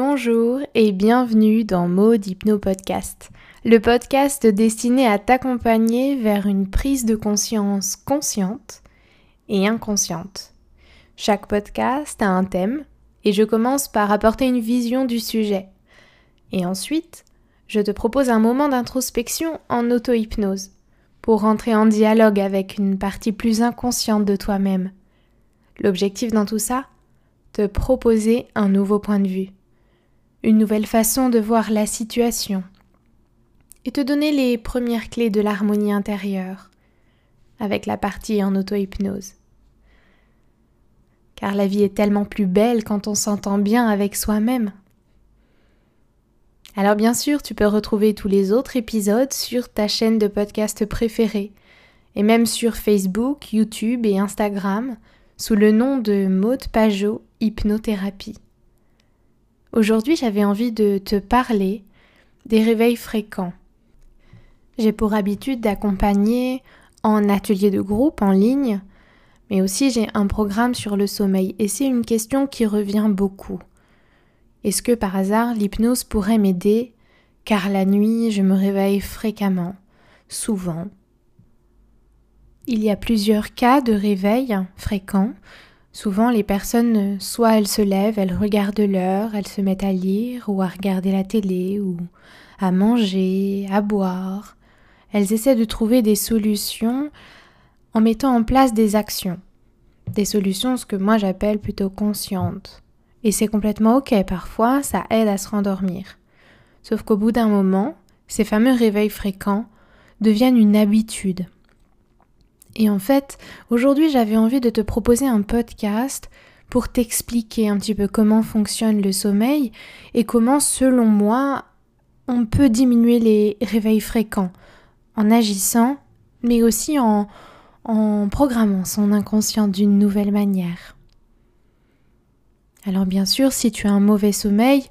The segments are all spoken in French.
Bonjour et bienvenue dans Mode Hypno Podcast, le podcast destiné à t'accompagner vers une prise de conscience consciente et inconsciente. Chaque podcast a un thème et je commence par apporter une vision du sujet. Et ensuite, je te propose un moment d'introspection en auto-hypnose pour rentrer en dialogue avec une partie plus inconsciente de toi-même. L'objectif dans tout ça Te proposer un nouveau point de vue une nouvelle façon de voir la situation et te donner les premières clés de l'harmonie intérieure avec la partie en auto-hypnose. Car la vie est tellement plus belle quand on s'entend bien avec soi-même. Alors bien sûr, tu peux retrouver tous les autres épisodes sur ta chaîne de podcast préférée et même sur Facebook, YouTube et Instagram sous le nom de Maud Pajot Hypnothérapie. Aujourd'hui, j'avais envie de te parler des réveils fréquents. J'ai pour habitude d'accompagner en atelier de groupe en ligne, mais aussi j'ai un programme sur le sommeil et c'est une question qui revient beaucoup. Est-ce que par hasard l'hypnose pourrait m'aider? Car la nuit je me réveille fréquemment, souvent. Il y a plusieurs cas de réveil fréquents Souvent, les personnes, soit elles se lèvent, elles regardent l'heure, elles se mettent à lire ou à regarder la télé ou à manger, à boire. Elles essaient de trouver des solutions en mettant en place des actions. Des solutions, ce que moi j'appelle plutôt conscientes. Et c'est complètement ok, parfois ça aide à se rendormir. Sauf qu'au bout d'un moment, ces fameux réveils fréquents deviennent une habitude. Et en fait, aujourd'hui, j'avais envie de te proposer un podcast pour t'expliquer un petit peu comment fonctionne le sommeil et comment, selon moi, on peut diminuer les réveils fréquents en agissant, mais aussi en, en programmant son inconscient d'une nouvelle manière. Alors bien sûr, si tu as un mauvais sommeil,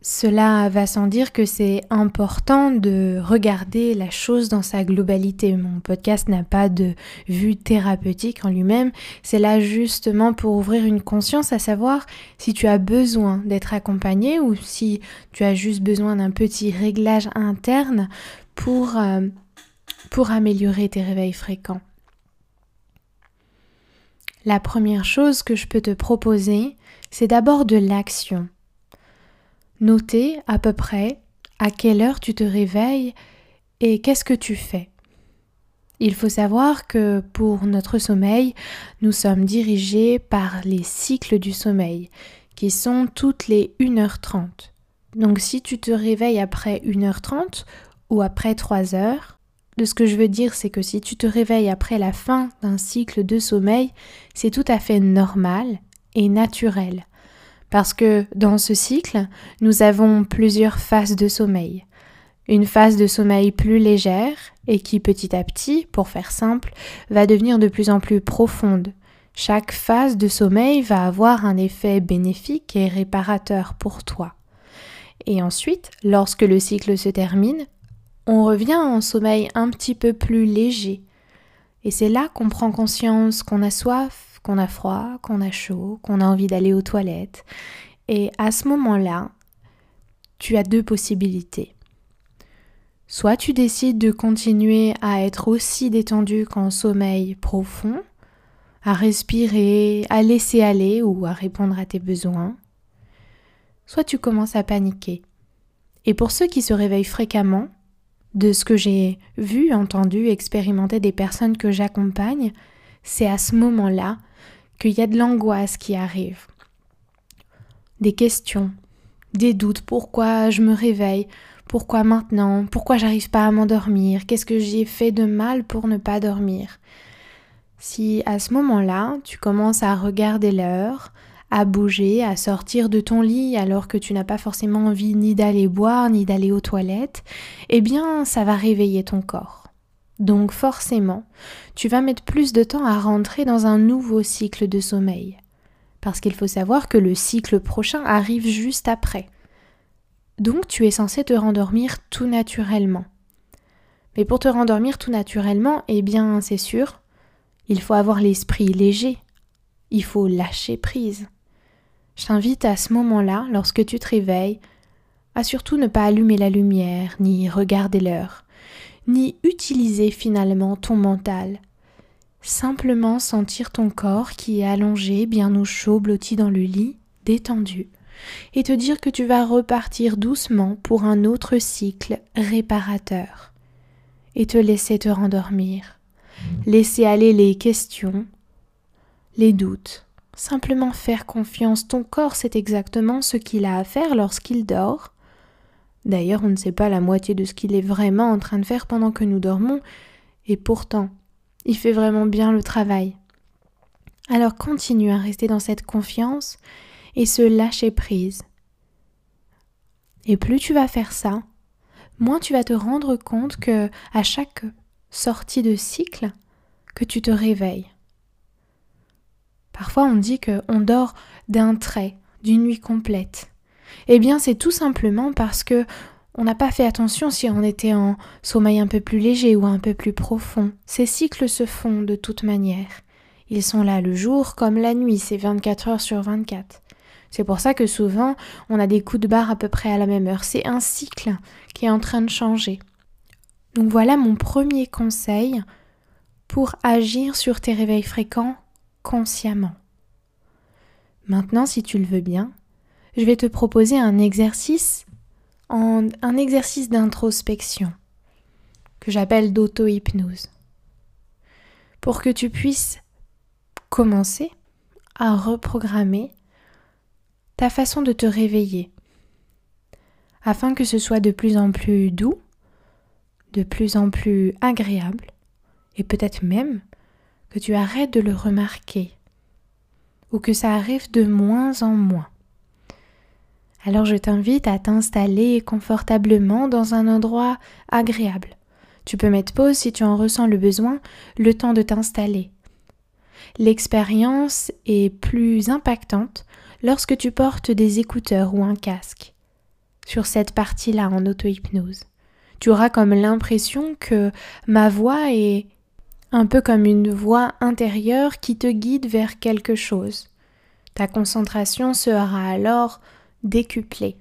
cela va sans dire que c'est important de regarder la chose dans sa globalité. Mon podcast n'a pas de vue thérapeutique en lui-même. C'est là justement pour ouvrir une conscience à savoir si tu as besoin d'être accompagné ou si tu as juste besoin d'un petit réglage interne pour, euh, améliorer tes réveils fréquents. La première chose que je peux te proposer, c'est d'abord de l'action. Notez à peu près à quelle heure tu te réveilles et qu'est-ce que tu fais. Il faut savoir que pour notre sommeil, nous sommes dirigés par les cycles du sommeil, qui sont toutes les 1h30. Donc si tu te réveilles après 1h30 ou après 3 heures, de ce que je veux dire, c'est que si tu te réveilles après la fin d'un cycle de sommeil, c'est tout à fait normal et naturel. Parce que dans ce cycle, nous avons plusieurs phases de sommeil. Une phase de sommeil plus légère et qui petit à petit, pour faire simple, va devenir de plus en plus profonde. Chaque phase de sommeil va avoir un effet bénéfique et réparateur pour toi. Et ensuite, lorsque le cycle se termine, on revient en sommeil un petit peu plus léger. Et c'est là qu'on prend conscience qu'on a soif, qu'on a froid, qu'on a chaud, qu'on a envie d'aller aux toilettes. Et à ce moment-là, tu as deux possibilités. Soit tu décides de continuer à être aussi détendu qu'en sommeil profond, à respirer, à laisser aller ou à répondre à tes besoins. Soit tu commences à paniquer. Et pour ceux qui se réveillent fréquemment, de ce que j'ai vu, entendu, expérimenté des personnes que j'accompagne, c'est à ce moment-là qu'il y a de l'angoisse qui arrive, des questions, des doutes, pourquoi je me réveille, pourquoi maintenant, pourquoi j'arrive pas à m'endormir, qu'est-ce que j'ai fait de mal pour ne pas dormir? Si à ce moment-là, tu commences à regarder l'heure, à bouger, à sortir de ton lit alors que tu n'as pas forcément envie ni d'aller boire ni d'aller aux toilettes, eh bien ça va réveiller ton corps. Donc forcément, tu vas mettre plus de temps à rentrer dans un nouveau cycle de sommeil. Parce qu'il faut savoir que le cycle prochain arrive juste après. Donc tu es censé te rendormir tout naturellement. Mais pour te rendormir tout naturellement, eh bien c'est sûr, il faut avoir l'esprit léger. Il faut lâcher prise. Je t'invite à ce moment-là, lorsque tu te réveilles, à surtout ne pas allumer la lumière, ni regarder l'heure, ni utiliser finalement ton mental. Simplement sentir ton corps qui est allongé, bien au chaud, blotti dans le lit, détendu, et te dire que tu vas repartir doucement pour un autre cycle réparateur, et te laisser te rendormir, laisser aller les questions, les doutes, simplement faire confiance. Ton corps sait exactement ce qu'il a à faire lorsqu'il dort. D'ailleurs, on ne sait pas la moitié de ce qu'il est vraiment en train de faire pendant que nous dormons, et pourtant, il fait vraiment bien le travail. Alors continue à rester dans cette confiance et se lâcher prise. Et plus tu vas faire ça, moins tu vas te rendre compte que à chaque sortie de cycle, que tu te réveilles. Parfois on dit qu'on dort d'un trait, d'une nuit complète. Eh bien c'est tout simplement parce que on n'a pas fait attention si on était en sommeil un peu plus léger ou un peu plus profond. Ces cycles se font de toute manière. Ils sont là le jour comme la nuit, c'est 24 heures sur 24. C'est pour ça que souvent on a des coups de barre à peu près à la même heure. C'est un cycle qui est en train de changer. Donc voilà mon premier conseil pour agir sur tes réveils fréquents consciemment. Maintenant, si tu le veux bien, je vais te proposer un exercice, un exercice d'introspection que j'appelle d'auto-hypnose, pour que tu puisses commencer à reprogrammer ta façon de te réveiller, afin que ce soit de plus en plus doux, de plus en plus agréable, et peut-être même que tu arrêtes de le remarquer ou que ça arrive de moins en moins. Alors je t'invite à t'installer confortablement dans un endroit agréable. Tu peux mettre pause si tu en ressens le besoin, le temps de t'installer. L'expérience est plus impactante lorsque tu portes des écouteurs ou un casque. Sur cette partie-là en auto-hypnose, tu auras comme l'impression que ma voix est un peu comme une voix intérieure qui te guide vers quelque chose. Ta concentration sera alors décuplée.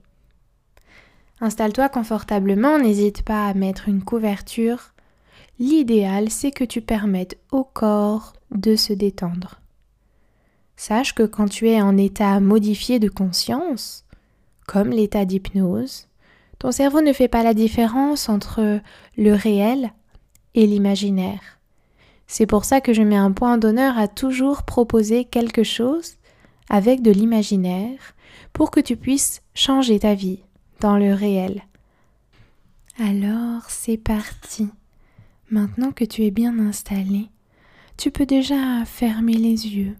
Installe-toi confortablement, n'hésite pas à mettre une couverture. L'idéal, c'est que tu permettes au corps de se détendre. Sache que quand tu es en état modifié de conscience, comme l'état d'hypnose, ton cerveau ne fait pas la différence entre le réel et l'imaginaire. C'est pour ça que je mets un point d'honneur à toujours proposer quelque chose avec de l'imaginaire pour que tu puisses changer ta vie dans le réel. Alors c'est parti. Maintenant que tu es bien installé, tu peux déjà fermer les yeux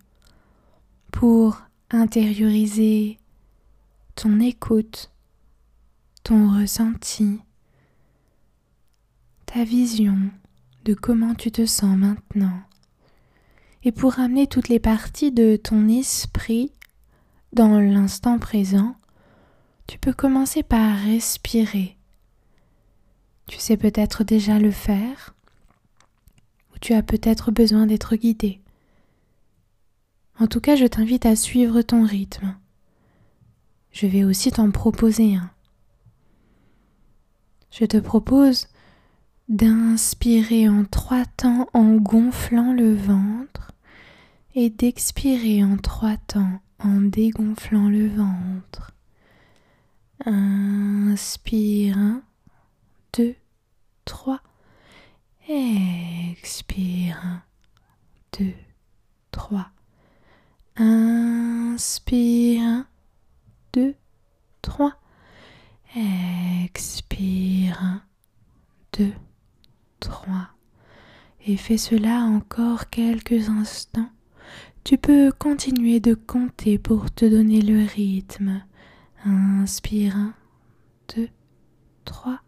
pour intérioriser ton écoute, ton ressenti, ta vision de comment tu te sens maintenant. Et pour ramener toutes les parties de ton esprit dans l'instant présent, tu peux commencer par respirer. Tu sais peut-être déjà le faire, ou tu as peut-être besoin d'être guidé. En tout cas, je t'invite à suivre ton rythme. Je vais aussi t'en proposer un. Je te propose d'inspirer en trois temps en gonflant le ventre et d'expirer en trois temps en dégonflant le ventre. Inspire un, deux, trois. Expire un, deux, trois. Inspire un, deux, trois. Expire un, deux, 3. Et fais cela encore quelques instants. Tu peux continuer de compter pour te donner le rythme. Inspire 1, 2, 3.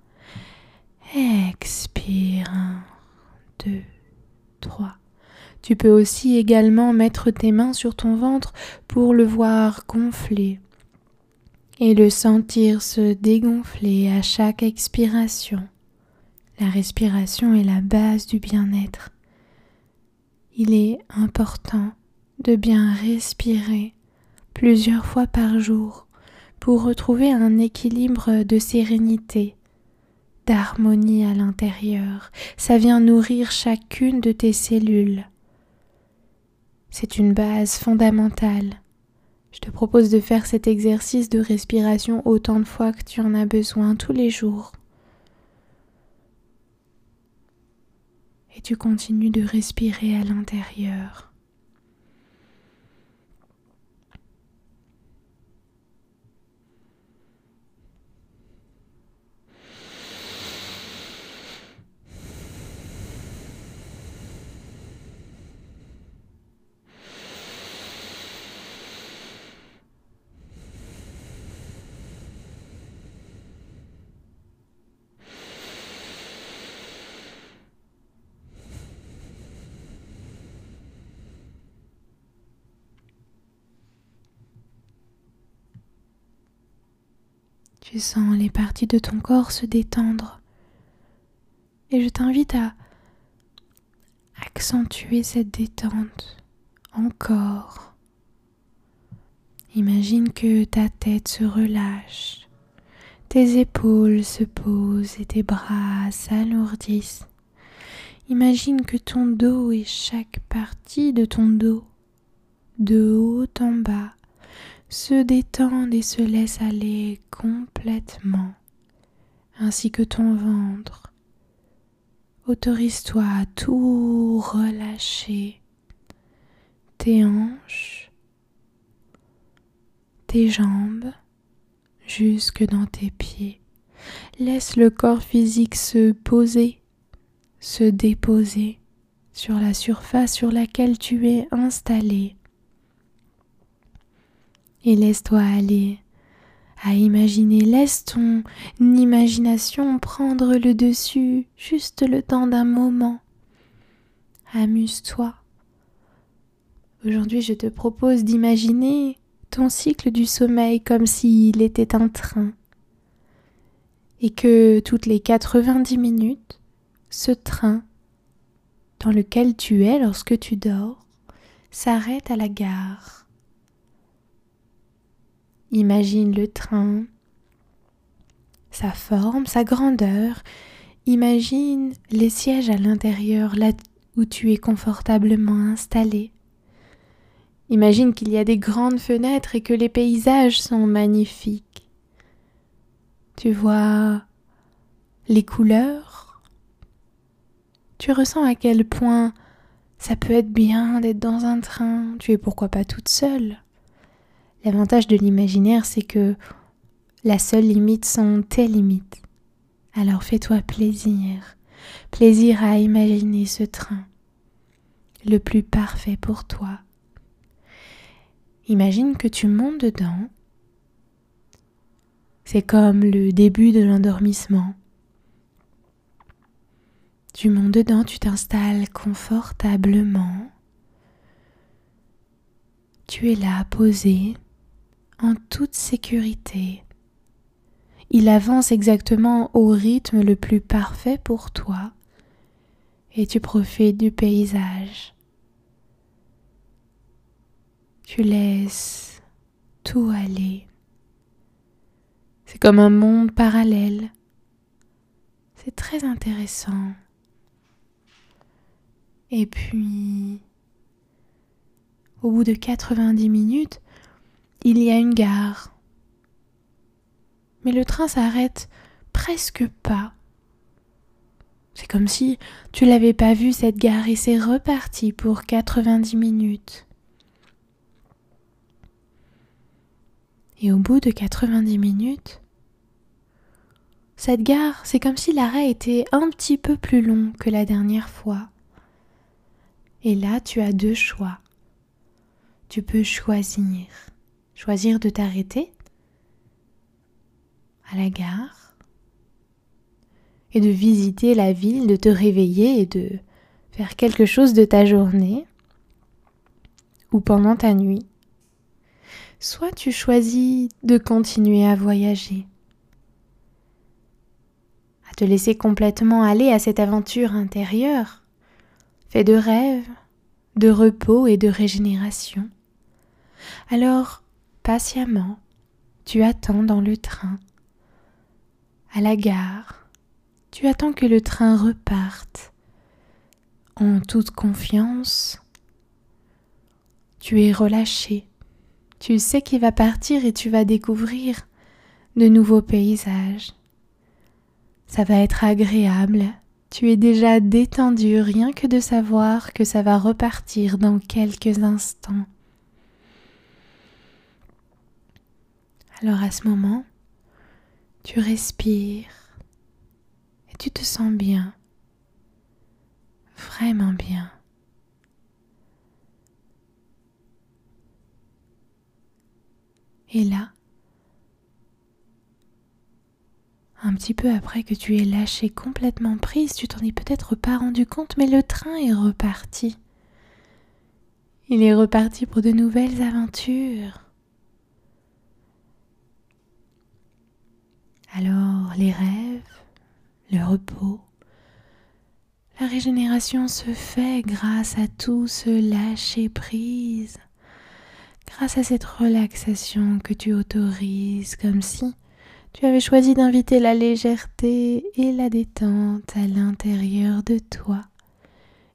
Expire 1, 2, 3. Tu peux aussi également mettre tes mains sur ton ventre pour le voir gonfler et le sentir se dégonfler à chaque expiration. La respiration est la base du bien-être. Il est important de bien respirer plusieurs fois par jour pour retrouver un équilibre de sérénité, d'harmonie à l'intérieur. Ça vient nourrir chacune de tes cellules. C'est une base fondamentale. Je te propose de faire cet exercice de respiration autant de fois que tu en as besoin tous les jours. Et tu continues de respirer à l'intérieur. Tu sens les parties de ton corps se détendre. Et je t'invite à accentuer cette détente encore. Imagine que ta tête se relâche, tes épaules se posent et tes bras s'alourdissent. Imagine que ton dos et chaque partie de ton dos, de haut en bas, se détendent et se laissent aller complètement, ainsi que ton ventre. Autorise-toi à tout relâcher, tes hanches, tes jambes, jusque dans tes pieds. Laisse le corps physique se poser, se déposer sur la surface sur laquelle tu es installé et laisse-toi aller à imaginer. Laisse ton imagination prendre le dessus juste le temps d'un moment. Amuse-toi. Aujourd'hui, je te propose d'imaginer ton cycle du sommeil comme s'il était un train et que toutes les 90 minutes, ce train dans lequel tu es lorsque tu dors s'arrête à la gare Imagine le train, sa forme, sa grandeur. Imagine les sièges à l'intérieur, là où tu es confortablement installé. Imagine qu'il y a des grandes fenêtres et que les paysages sont magnifiques. Tu vois les couleurs. Tu ressens à quel point ça peut être bien d'être dans un train. Tu es pourquoi pas toute seule. L'avantage de l'imaginaire, c'est que la seule limite sont tes limites. Alors fais-toi plaisir, plaisir à imaginer ce train, le plus parfait pour toi. Imagine que tu montes dedans. C'est comme le début de l'endormissement. Tu montes dedans, tu t'installes confortablement. Tu es là, posé, en toute sécurité. Il avance exactement au rythme le plus parfait pour toi et tu profites du paysage. Tu laisses tout aller. C'est comme un monde parallèle. C'est très intéressant. Et puis, au bout de 90 minutes, il y a une gare. Mais le train s'arrête presque pas. C'est comme si tu l'avais pas vu cette gare et c'est reparti pour 90 minutes. Et au bout de 90 minutes, cette gare, c'est comme si l'arrêt était un petit peu plus long que la dernière fois. Et là, tu as deux choix. Tu peux choisir choisir de t'arrêter à la gare et de visiter la ville, de te réveiller et de faire quelque chose de ta journée ou pendant ta nuit. Soit tu choisis de continuer à voyager, à te laisser complètement aller à cette aventure intérieure, fait de rêves, de repos et de régénération. Alors, patiemment, tu attends dans le train. À la gare, tu attends que le train reparte. En toute confiance, tu es relâché. Tu sais qu'il va partir et tu vas découvrir de nouveaux paysages. Ça va être agréable. Tu es déjà détendu rien que de savoir que ça va repartir dans quelques instants. Alors à ce moment, tu respires et tu te sens bien, vraiment bien. Et là, un petit peu après que tu aies lâché complètement prise, tu t'en es peut-être pas rendu compte, mais le train est reparti. Il est reparti pour de nouvelles aventures. Alors les rêves, le repos, la régénération se fait grâce à tout ce lâcher prise, grâce à cette relaxation que tu autorises comme si tu avais choisi d'inviter la légèreté et la détente à l'intérieur de toi.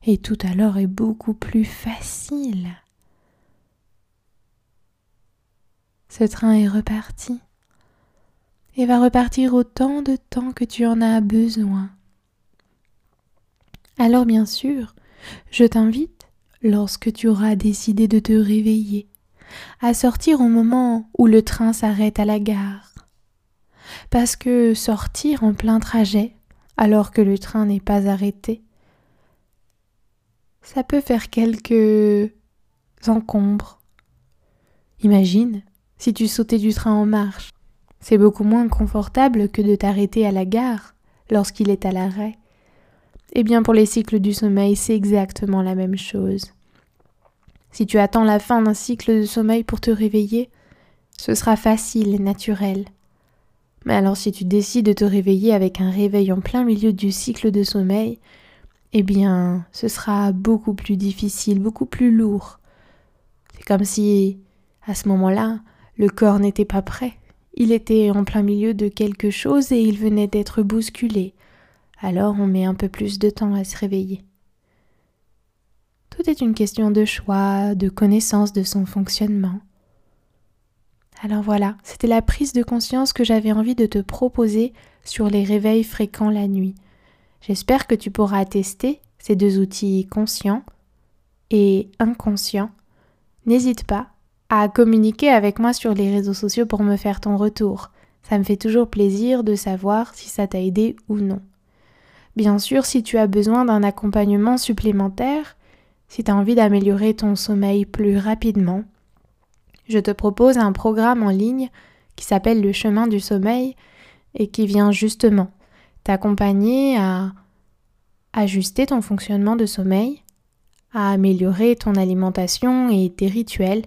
Et tout alors est beaucoup plus facile. Ce train est reparti et va repartir autant de temps que tu en as besoin. Alors bien sûr, je t'invite, lorsque tu auras décidé de te réveiller, à sortir au moment où le train s'arrête à la gare. Parce que sortir en plein trajet, alors que le train n'est pas arrêté, ça peut faire quelques encombres. Imagine si tu sautais du train en marche. C'est beaucoup moins confortable que de t'arrêter à la gare lorsqu'il est à l'arrêt. Eh bien pour les cycles du sommeil, c'est exactement la même chose. Si tu attends la fin d'un cycle de sommeil pour te réveiller, ce sera facile et naturel. Mais alors si tu décides de te réveiller avec un réveil en plein milieu du cycle de sommeil, eh bien ce sera beaucoup plus difficile, beaucoup plus lourd. C'est comme si, à ce moment-là, le corps n'était pas prêt. Il était en plein milieu de quelque chose et il venait d'être bousculé. Alors on met un peu plus de temps à se réveiller. Tout est une question de choix, de connaissance de son fonctionnement. Alors voilà, c'était la prise de conscience que j'avais envie de te proposer sur les réveils fréquents la nuit. J'espère que tu pourras tester ces deux outils conscients et inconscients. N'hésite pas à communiquer avec moi sur les réseaux sociaux pour me faire ton retour. Ça me fait toujours plaisir de savoir si ça t'a aidé ou non. Bien sûr, si tu as besoin d'un accompagnement supplémentaire, si tu as envie d'améliorer ton sommeil plus rapidement, je te propose un programme en ligne qui s'appelle le chemin du sommeil et qui vient justement t'accompagner à ajuster ton fonctionnement de sommeil, à améliorer ton alimentation et tes rituels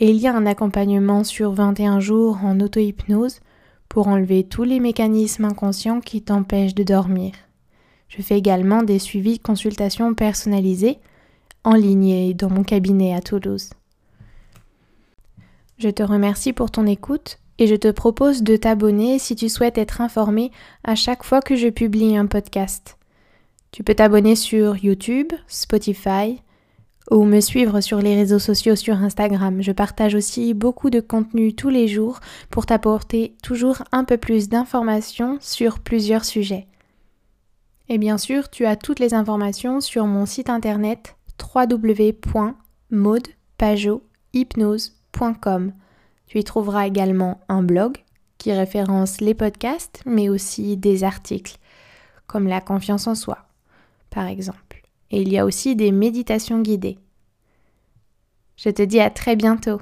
et il y a un accompagnement sur 21 jours en auto-hypnose pour enlever tous les mécanismes inconscients qui t'empêchent de dormir. Je fais également des suivis consultations personnalisées en ligne et dans mon cabinet à Toulouse. Je te remercie pour ton écoute et je te propose de t'abonner si tu souhaites être informé à chaque fois que je publie un podcast. Tu peux t'abonner sur YouTube, Spotify, ou me suivre sur les réseaux sociaux sur Instagram. Je partage aussi beaucoup de contenu tous les jours pour t'apporter toujours un peu plus d'informations sur plusieurs sujets. Et bien sûr, tu as toutes les informations sur mon site internet www.maudepageauhypnose.com. Tu y trouveras également un blog qui référence les podcasts, mais aussi des articles, comme la confiance en soi, par exemple. Et il y a aussi des méditations guidées. Je te dis à très bientôt.